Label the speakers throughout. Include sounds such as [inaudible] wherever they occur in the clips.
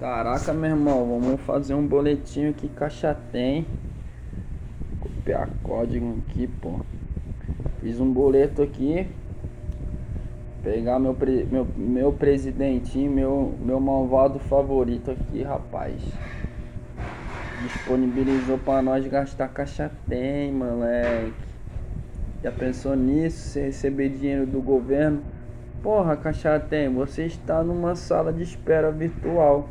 Speaker 1: Caraca, meu irmão, vamos fazer um boletim aqui, caixa tem. Copiar código aqui, pô. Fiz um boleto aqui. Pegar meu, pre, meu, meu presidentinho, meu, meu malvado favorito aqui, rapaz. Disponibilizou pra nós gastar caixa tem, moleque. Já pensou nisso? Você receber dinheiro do governo? Porra, caixa tem, você está numa sala de espera virtual.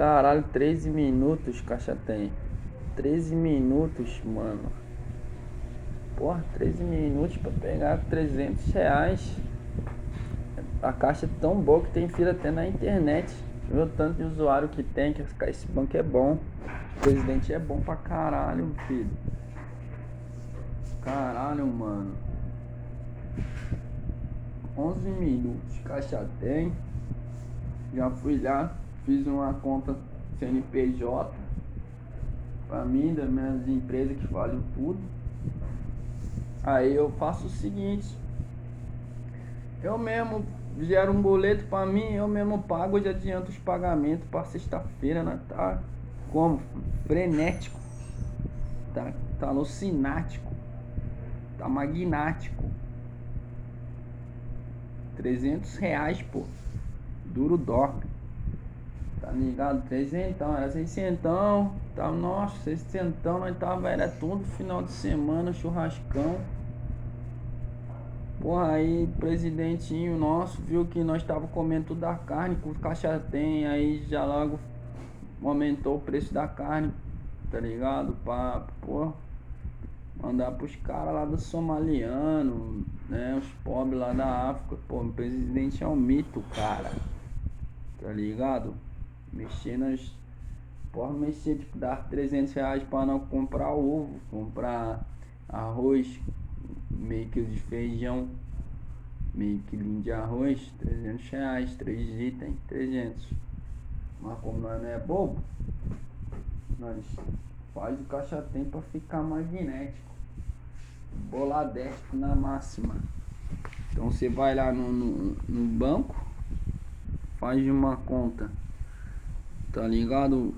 Speaker 1: Caralho, 13 minutos, caixa tem. 13 minutos, mano. Porra, 13 minutos pra pegar 300 reais. A caixa é tão boa que tem fila até na internet. Viu o tanto de usuário que tem, que esse banco é bom. O presidente é bom pra caralho, filho. Caralho, mano. 11 minutos, caixa tem. Já fui lá, fiz uma conta CNPJ pra mim, das minhas empresas que fazem tudo. Aí eu faço o seguinte, eu mesmo gero um boleto para mim, eu mesmo pago e adianto os pagamentos para sexta-feira, né? Tá como? Frenético. Tá, tá alucinático. Tá magnático. 300 reais, pô. Duro dorme. Tá ligado? 300, então, era 600. Tá, nossa, 600, nós tava, era todo final de semana, churrascão. Porra, aí presidentinho nosso viu que nós tava comendo tudo da carne, com caixa tem, aí já logo aumentou o preço da carne, tá ligado? Pra, porra, mandar pros caras lá do somaliano, né? Os pobres lá da África. Pô, o presidente é um mito, cara. Tá ligado? Mexer nas. Porra, mexer, tipo, dar 300 reais pra não comprar ovo, comprar arroz, meio quilo de feijão, meio quilinho de arroz, 300 reais, 3 itens, 300. Mas como nós não é bobo, nós faz o caixa tem pra ficar magnético. Boladéstico na máxima. Então você vai lá no, no, no banco, faz uma conta, tá ligado?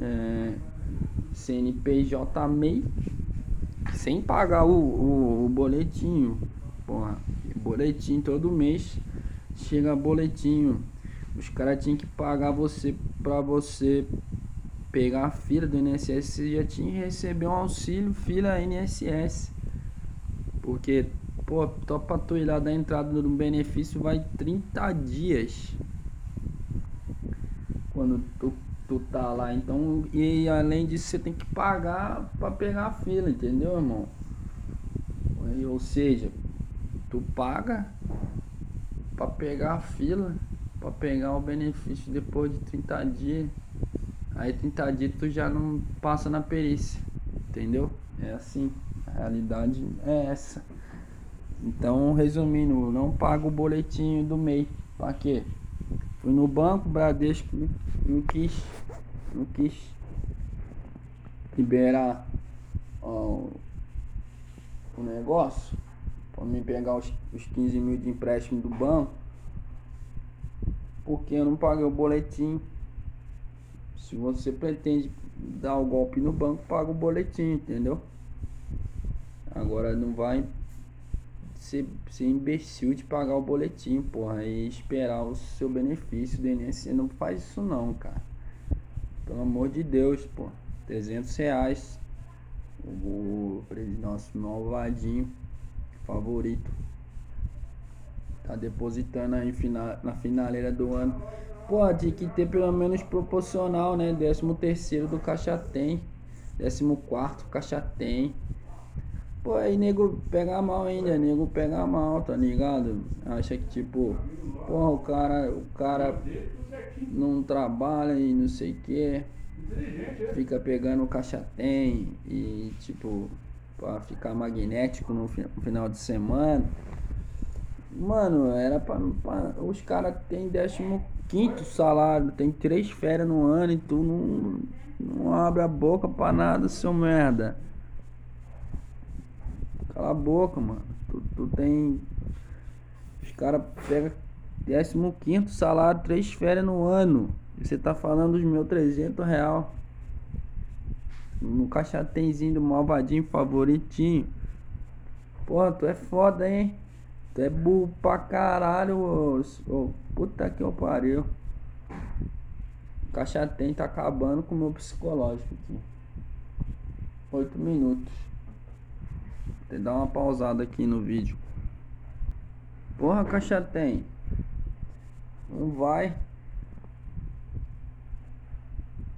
Speaker 1: É, CNPJ MEI, sem pagar o, o, o boletinho. Porra, boletim todo mês chega boletinho. Os caras tinham que pagar você pra você pegar a fila do INSS, você já tinha que receber um auxílio fila INSS. Porque, pô, só pra tu ir lá da entrada do benefício vai 30 dias. Quando tu, tu tá lá, então, e além disso você tem que pagar pra pegar a fila, entendeu, irmão? Ou seja, tu paga pra pegar a fila, pra pegar o benefício depois de 30 dias. Aí 30 dias tu já não passa na perícia, entendeu? É assim, a realidade é essa. Então, resumindo, não pago o boletim do MEI. Pra quê? Fui no banco, Bradesco não quis, não quis liberar ó, o negócio para me pegar os, os 15 mil de empréstimo do banco porque eu não paguei o boletim se você pretende dar o golpe no banco, paga o boletim, entendeu? Agora não vai ser, ser imbecil de pagar o boletim, porra, e esperar o seu benefício do INSS. Não faz isso não, cara. Pelo amor de Deus, pô. 300 reais. O, nosso malvadinho favorito. Tá depositando aí na finaleira do ano Pô, tinha que ter pelo menos proporcional, né? Décimo terceiro do caixa tem. Décimo quarto caixa tem. Pô, aí nego pega mal ainda, nego pega mal, tá ligado? Acha que tipo, porra, o cara, o cara não trabalha e não sei o que. Fica pegando o caixa tem e tipo, pra ficar magnético no final de semana. Mano, era pra. pra os caras tem décimo quinto salário, tem três férias no ano e tu não, não abre a boca pra nada, seu merda. Cala a boca, mano. Tu, tu tem. Os caras pegam décimo quinto salário, três férias no ano. E você tá falando dos meus 300 real. No caixatemzinho do malvadinho favoritinho. Porra, tu é foda, hein? Tu é burro pra caralho, ô. ô puta que eu pariu. O caixatem tá acabando com o meu psicológico aqui. Oito minutos. Vou dar uma pausada aqui no vídeo. Porra, caixatem. Não vai.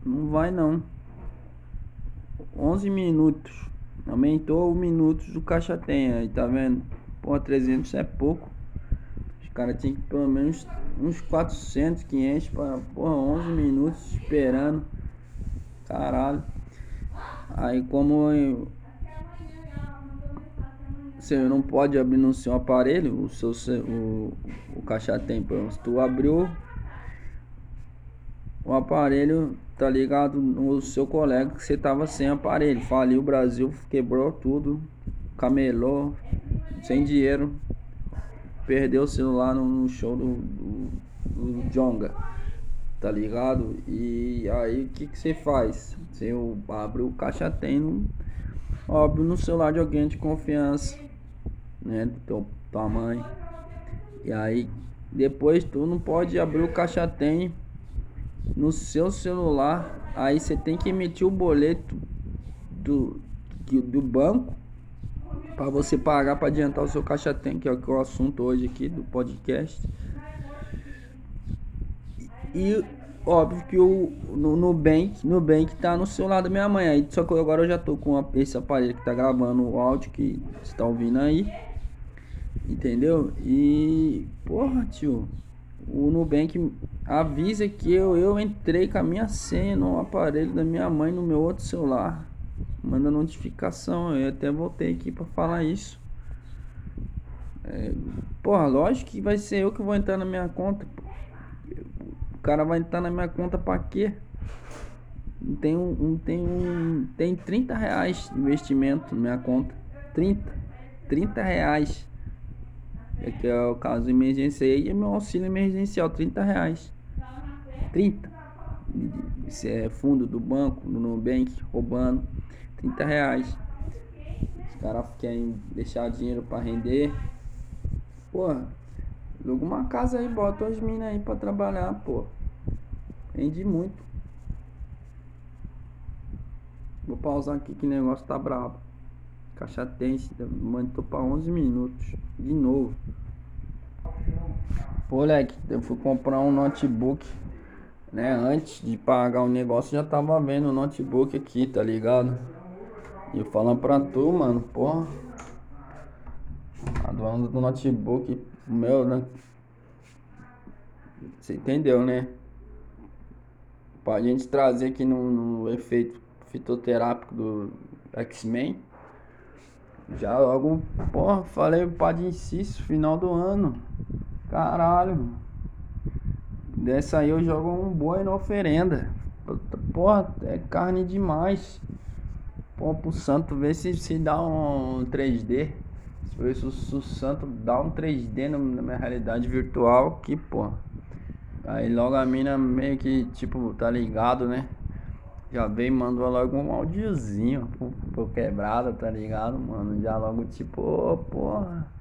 Speaker 1: Não vai não. 11 minutos. Aumentou minutos do caixa tem aí, tá vendo? Pô, 300 é pouco. Os caras tinham que pelo menos uns 400, 500 para, porra, 11 minutos esperando. Caralho. Aí como eu, você não pode abrir no seu aparelho, o seu o, o caixa tem, se tu abriu o aparelho, tá ligado no seu colega que você tava sem aparelho. Faliu o Brasil, quebrou tudo, camelou, sem dinheiro. Perdeu o celular no show do, do, do Jonga, tá ligado? E aí o que, que você faz? Você abre o caixa tem óbvio no celular de alguém de confiança, né? Do teu tamanho. E aí depois tu não pode abrir o caixa tem no seu celular, aí você tem que emitir o boleto do, do banco para você pagar para adiantar o seu caixa tem, que é o assunto hoje aqui do podcast. E óbvio que o no Nubank, Nubank tá no celular da minha mãe aí, só que agora eu já tô com esse aparelho que tá gravando o áudio que você tá ouvindo aí. Entendeu? E porra, tio, o Nubank avisa que eu, eu entrei com a minha senha no aparelho da minha mãe no meu outro celular. Manda notificação. Eu até voltei aqui para falar isso. É, porra, lógico que vai ser eu que vou entrar na minha conta. Cara vai entrar na minha conta para quê? Tem um, tem um, tem 30 reais de investimento na minha conta. 30. 30 reais. É que é o caso emergência e meu auxílio emergencial, 30 reais. 30. Isso é fundo do banco, do Nubank, roubando. 30 reais. Os caras querem deixar dinheiro para render. Porra, aluga uma casa aí, bota as minas aí pra trabalhar, pô. Rende muito. Vou pausar aqui que o negócio tá brabo. Caixa tense, mandou pra 11 minutos. De novo. Pô, moleque, eu fui comprar um notebook, né? Antes de pagar o negócio, já tava vendo o notebook aqui, tá ligado? E falando pra tu, mano, porra. A dona do notebook, meu, né? Você entendeu, né? Pra gente trazer aqui no, no efeito fitoterápico do X-Men. Já logo, porra, falei Padre Inciso, final do ano. Caralho. Dessa aí eu jogo um boi na oferenda. Porra, é carne demais. Pô, pro santo ver se, se dá um 3D. Se, se, se o santo dá um 3D na, minha realidade virtual, que pô. Aí logo a mina meio que, tipo, tá ligado, né? Já veio e mandou logo um áudiozinho pro quebrada, tá ligado, mano? Já logo tipo, oh, porra.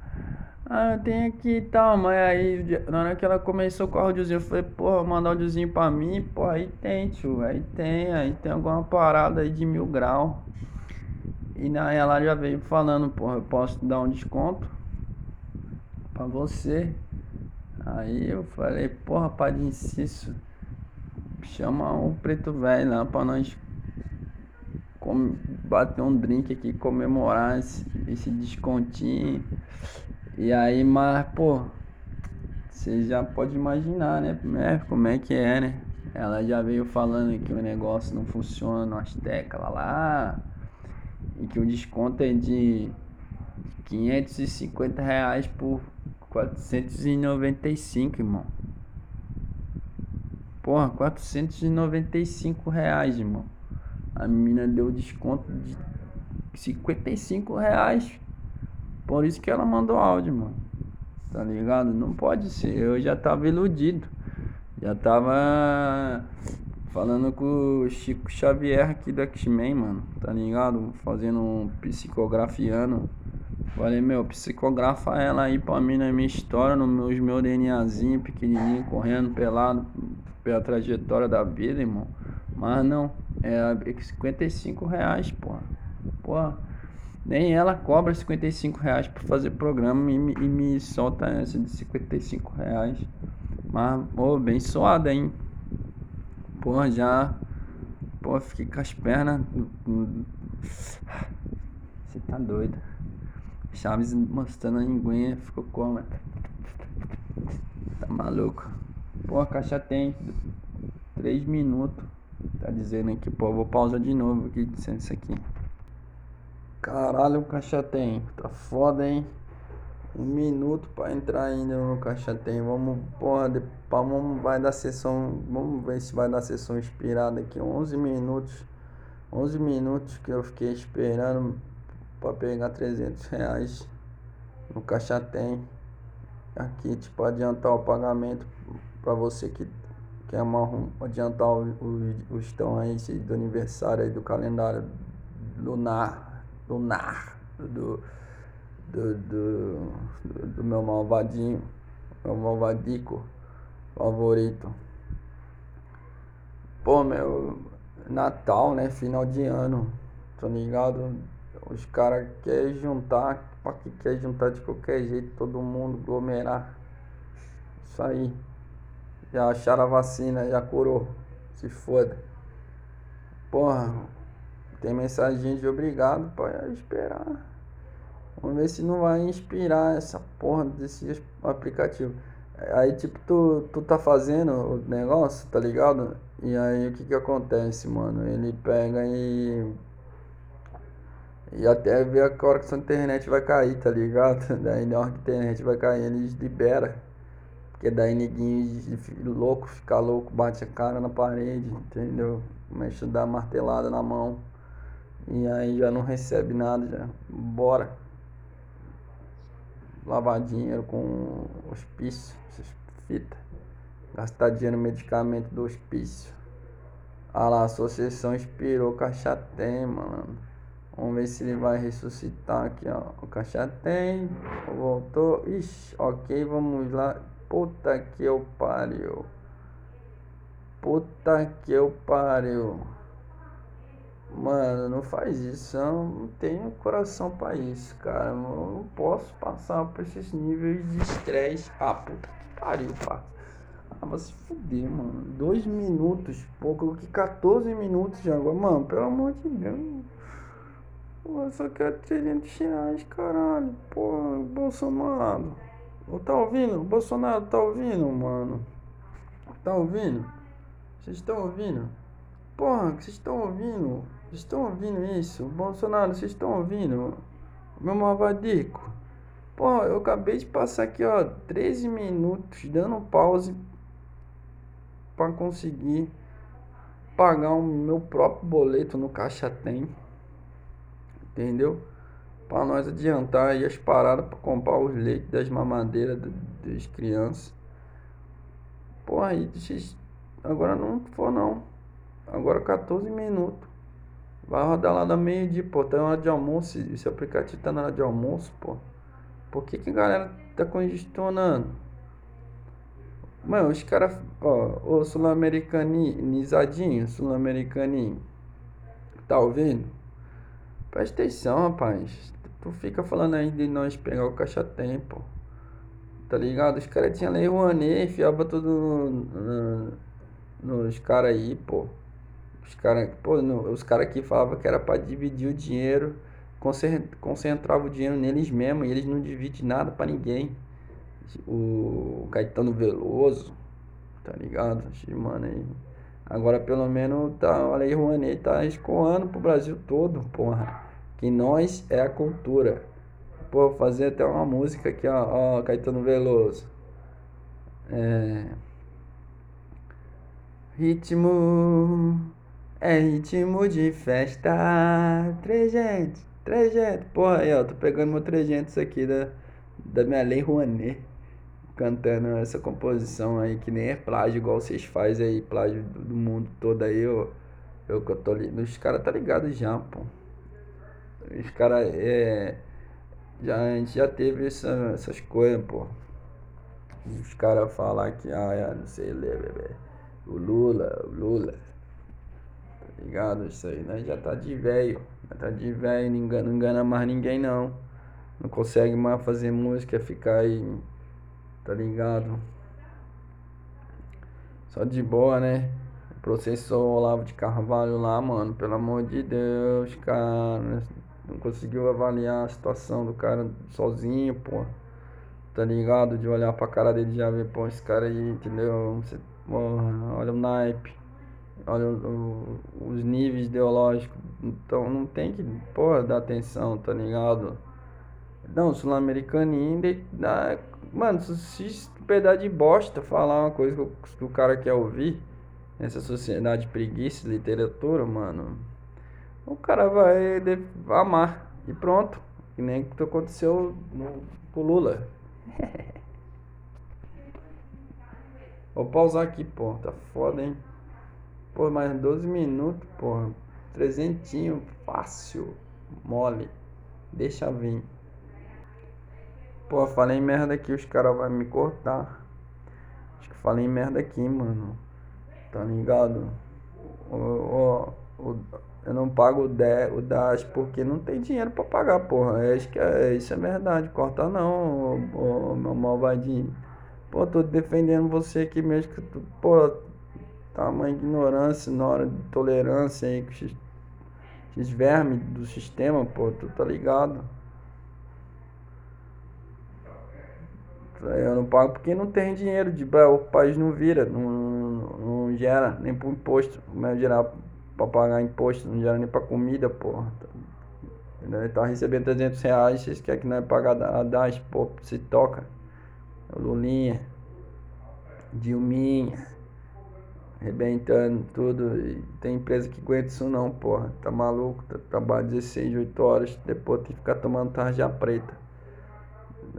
Speaker 1: Ah, eu tenho aqui tal, mas aí na hora que ela começou com o áudiozinho, eu falei, porra, mandar áudiozinho pra mim, pô, aí tem, tio, aí tem, aí tem alguma parada aí de mil grau. E na ela já veio falando, porra, eu posso dar um desconto pra você. Aí eu falei, porra, Padre Inciso Chama o preto velho lá pra nós bater um drink aqui, comemorar esse, esse descontinho. E aí, mas, pô, você já pode imaginar, né? É, como é que é, né? Ela já veio falando que o negócio não funciona Azteca lá, lá e que o desconto é de 550 reais por 495, irmão. Porra, 495 reais, irmão. A menina deu desconto de 55 reais. Por isso que ela mandou áudio, mano. tá ligado? Não pode ser. Eu já tava iludido. Já tava falando com o Chico Xavier aqui do X-Men, mano, tá ligado? Fazendo um psicografiando. Falei, meu, psicografa ela aí pra mim na minha história, nos meus meu DNAzinho pequenininho, correndo pelado pela trajetória da vida, irmão. Mas não, é 55 reais, porra. Porra, nem ela cobra 55 reais pra fazer programa e, e me solta essa de 55 reais. Mas, ô, bem suada, hein? Porra, já. Pô, fiquei com as pernas. Você tá doido. Chaves mostrando a linguinha, ficou como? Tá maluco. Pô, a caixa tem 3 minutos. Tá dizendo aqui, pô, vou pausar de novo aqui, dizendo isso aqui. Caralho, o caixa tem. Tá foda, hein? Um minuto pra entrar ainda no caixa tem. Vamos, porra, de, vamos, vai dar sessão. Vamos ver se vai dar sessão inspirada aqui. 11 minutos. 11 minutos que eu fiquei esperando para pegar 300 reais no caixa tem. Aqui tipo adiantar o pagamento para você que quer uma, adiantar o, o, o estão aí do aniversário aí do calendário lunar lunar do do, do, do, do meu malvadinho meu malvadico favorito. Pô meu Natal né final de ano tô ligado os caras querem juntar, pra que quer juntar de qualquer jeito, todo mundo aglomerar. Isso aí. Já acharam a vacina, já curou. Se foda. Porra, tem mensagem de obrigado para esperar. Vamos ver se não vai inspirar essa porra desse aplicativo. Aí tipo, tu, tu tá fazendo o negócio, tá ligado? E aí o que que acontece, mano? Ele pega e e até ver a hora que essa internet vai cair, tá ligado? [laughs] Daí na hora que a internet vai cair, eles liberam. Porque daí ninguém louco, fica louco, bate a cara na parede, entendeu? Começa a dar martelada na mão. E aí já não recebe nada, já. Bora. Lavar dinheiro com hospício, essas fitas. Gastar dinheiro no medicamento do hospício. Ah lá, a associação inspirou caixa tem, mano. Vamos ver se ele vai ressuscitar aqui, ó. O caixa tem. Voltou. Ixi, ok, vamos lá. Puta que eu pariu. Puta que eu pariu. Mano, não faz isso. Eu não tenho coração pra isso, cara. Eu não posso passar por esses níveis de estresse. Ah, puta que pariu, pá. Ah, vai se fuder, mano. Dois minutos, pô, coloquei 14 minutos já agora. Mano, pelo amor de Deus. Eu só quero 300 reais, caralho. Porra, Bolsonaro. Tá ouvindo? Bolsonaro tá ouvindo, mano? Tá ouvindo? Vocês estão ouvindo? Porra, vocês estão ouvindo? Vocês estão ouvindo isso? Bolsonaro, vocês estão ouvindo? Meu malvadico. Pô, eu acabei de passar aqui, ó, 13 minutos dando pause para conseguir pagar o meu próprio boleto no Caixa Tem entendeu? Para nós adiantar aí as paradas para comprar os leites das mamadeiras das crianças. Pô, aí agora não for não. Agora 14 minutos. Vai rodar lá da meio-dia, pô. Tá na hora de almoço. Esse aplicativo tá na hora de almoço, pô. Por que, que a galera tá congestionando? Mano, os caras, ó, o sul-americanizadinho, sul-americaninho. Tá ouvindo? Presta atenção, rapaz. Tu fica falando aí de nós pegar o caixa tempo. Tá ligado? Os caras tinham lei Rouanet, enfiava tudo no, no, nos caras aí, pô. Os caras, os caras aqui falavam que era para dividir o dinheiro, concentrava o dinheiro neles mesmos e eles não dividem nada para ninguém. O Caetano Veloso, tá ligado? Mano aí. Agora pelo menos tá, a Lei Rouanet tá escoando pro Brasil todo, porra que nós é a cultura. Pô, fazer até uma música aqui, ó, ó Caetano Veloso. É... Ritmo é ritmo de festa. Trejeito, trejeito. Porra, aí, ó, tô pegando meu trejentos aqui da, da minha lei Rouanet. cantando essa composição aí, que nem é plágio, igual vocês fazem aí, plágio do, do mundo todo aí, eu, eu que eu tô ali. Os caras tá ligado já, pô. Os caras é. Já, a gente já teve essa, essas coisas, pô. Os caras falar que, ah, é, não sei ler, bebê. O Lula, o Lula. Tá ligado? Isso aí, né? Já tá de velho. Já tá de velho, não engana, não engana mais ninguém não. Não consegue mais fazer música, ficar aí, tá ligado? Só de boa, né? Processou Olavo de Carvalho lá, mano. Pelo amor de Deus, cara. Não conseguiu avaliar a situação do cara sozinho, pô. Tá ligado? De olhar pra cara dele já ver, pô, esse cara aí, entendeu? Você, porra, olha o naipe. Olha o, o, os níveis ideológicos. Então não tem que, porra, dar atenção, tá ligado? Não, sul-americano ainda dá. Mano, se pedaço de bosta falar uma coisa que o, que o cara quer ouvir, nessa sociedade preguiça, literatura, mano, o cara vai amar. E pronto. Que nem que aconteceu no, com o Lula. [laughs] Vou pausar aqui, pô. Tá foda, hein? Pô, mais 12 minutos, pô. Trezentinho, fácil. Mole. Deixa vir. Pô, falei merda aqui, os caras vão me cortar. Acho que falei merda aqui, mano. Tá ligado? Ó, eu não pago o, de, o DAS porque não tem dinheiro pra pagar, porra. É, acho que é, isso é verdade. Corta não, ô, ô, meu malvadinho. Pô, tô defendendo você aqui mesmo que tu, pô, tamanha ignorância na hora de tolerância aí com esses, vermes do sistema, pô, tu tá ligado? Eu não pago porque não tem dinheiro, de, o país não vira, não, não gera nem pro imposto. Como é gerar pra pagar imposto, não gera nem pra comida, porra. Ele tá recebendo 300 reais, vocês querem que não é pagar a DAS, pô, se toca. O Lulinha, Dilminha, arrebentando tudo. E tem empresa que aguenta isso não, porra. Tá maluco, tá, trabalha 16, 8 horas, depois tem que ficar tomando tarja preta.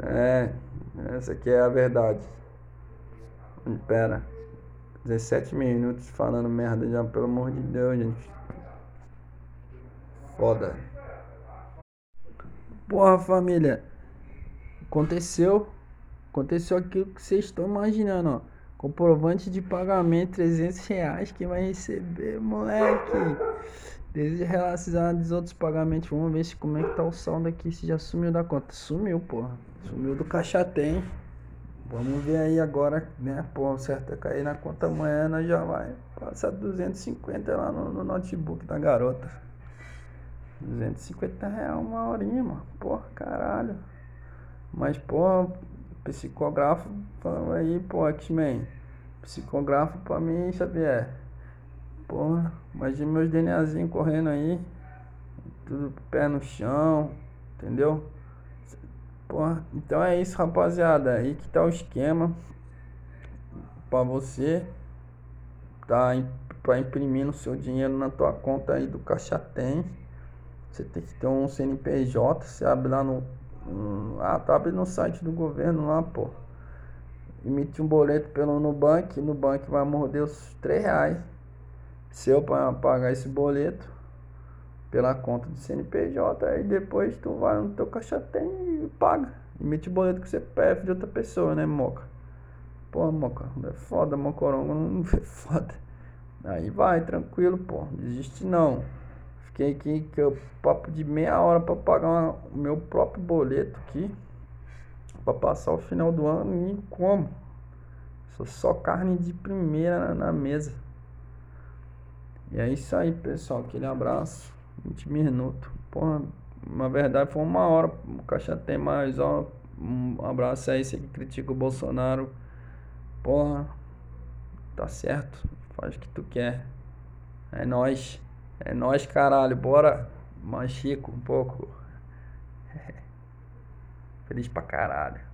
Speaker 1: É, essa aqui é a verdade. Pera. 17 minutos falando merda já, pelo amor de Deus, gente. Foda. Porra, família. Aconteceu. Aconteceu aquilo que vocês estão imaginando, ó. Comprovante de pagamento 300 reais que vai receber, moleque. Desde relacionado dos outros pagamentos. Vamos ver se como é que tá o saldo aqui. Se já sumiu da conta. Sumiu, porra. Sumiu do caixa tem. Vamos ver aí agora, né? Pô, certo é cair na conta amanhã, nós já vai passar 250 lá no, no notebook da garota. 250 reais uma horinha, mano. Porra, caralho. Mas, pô, psicógrafo aí, pô, X-Men. Psicógrafo pra mim, Xavier. Porra, imagina meus DNAzinhos correndo aí. Tudo pé no chão, entendeu? Porra, então é isso, rapaziada. Aí que tá o esquema para você tá para imprimir no seu dinheiro na tua conta aí do Caixa Tem. Você tem que ter um CNPJ, você abre lá no, ah, tá abre no site do governo lá, pô. Emite um boleto pelo Nubank, Nubank vai morder os 3 reais seu para pagar esse boleto pela conta do CNPJ, aí depois tu vai no teu caixa tem e paga. Emite boleto com CPF de outra pessoa, né, Moca? Pô, Moca, é foda, Mocorongo não é [laughs] foda. Aí vai, tranquilo, pô, desiste não. Fiquei aqui que eu papo de meia hora para pagar o meu próprio boleto aqui. para passar o final do ano e como? Sou só carne de primeira na, na mesa. E é isso aí, pessoal. Aquele abraço. 20 minutos. Porra, na verdade foi uma hora. O caixa tem mais, ó. Um abraço aí, você que critica o Bolsonaro. Porra, tá certo. Faz o que tu quer. É nós. É nós, caralho. Bora. Mais chico um pouco. [laughs] Feliz pra caralho.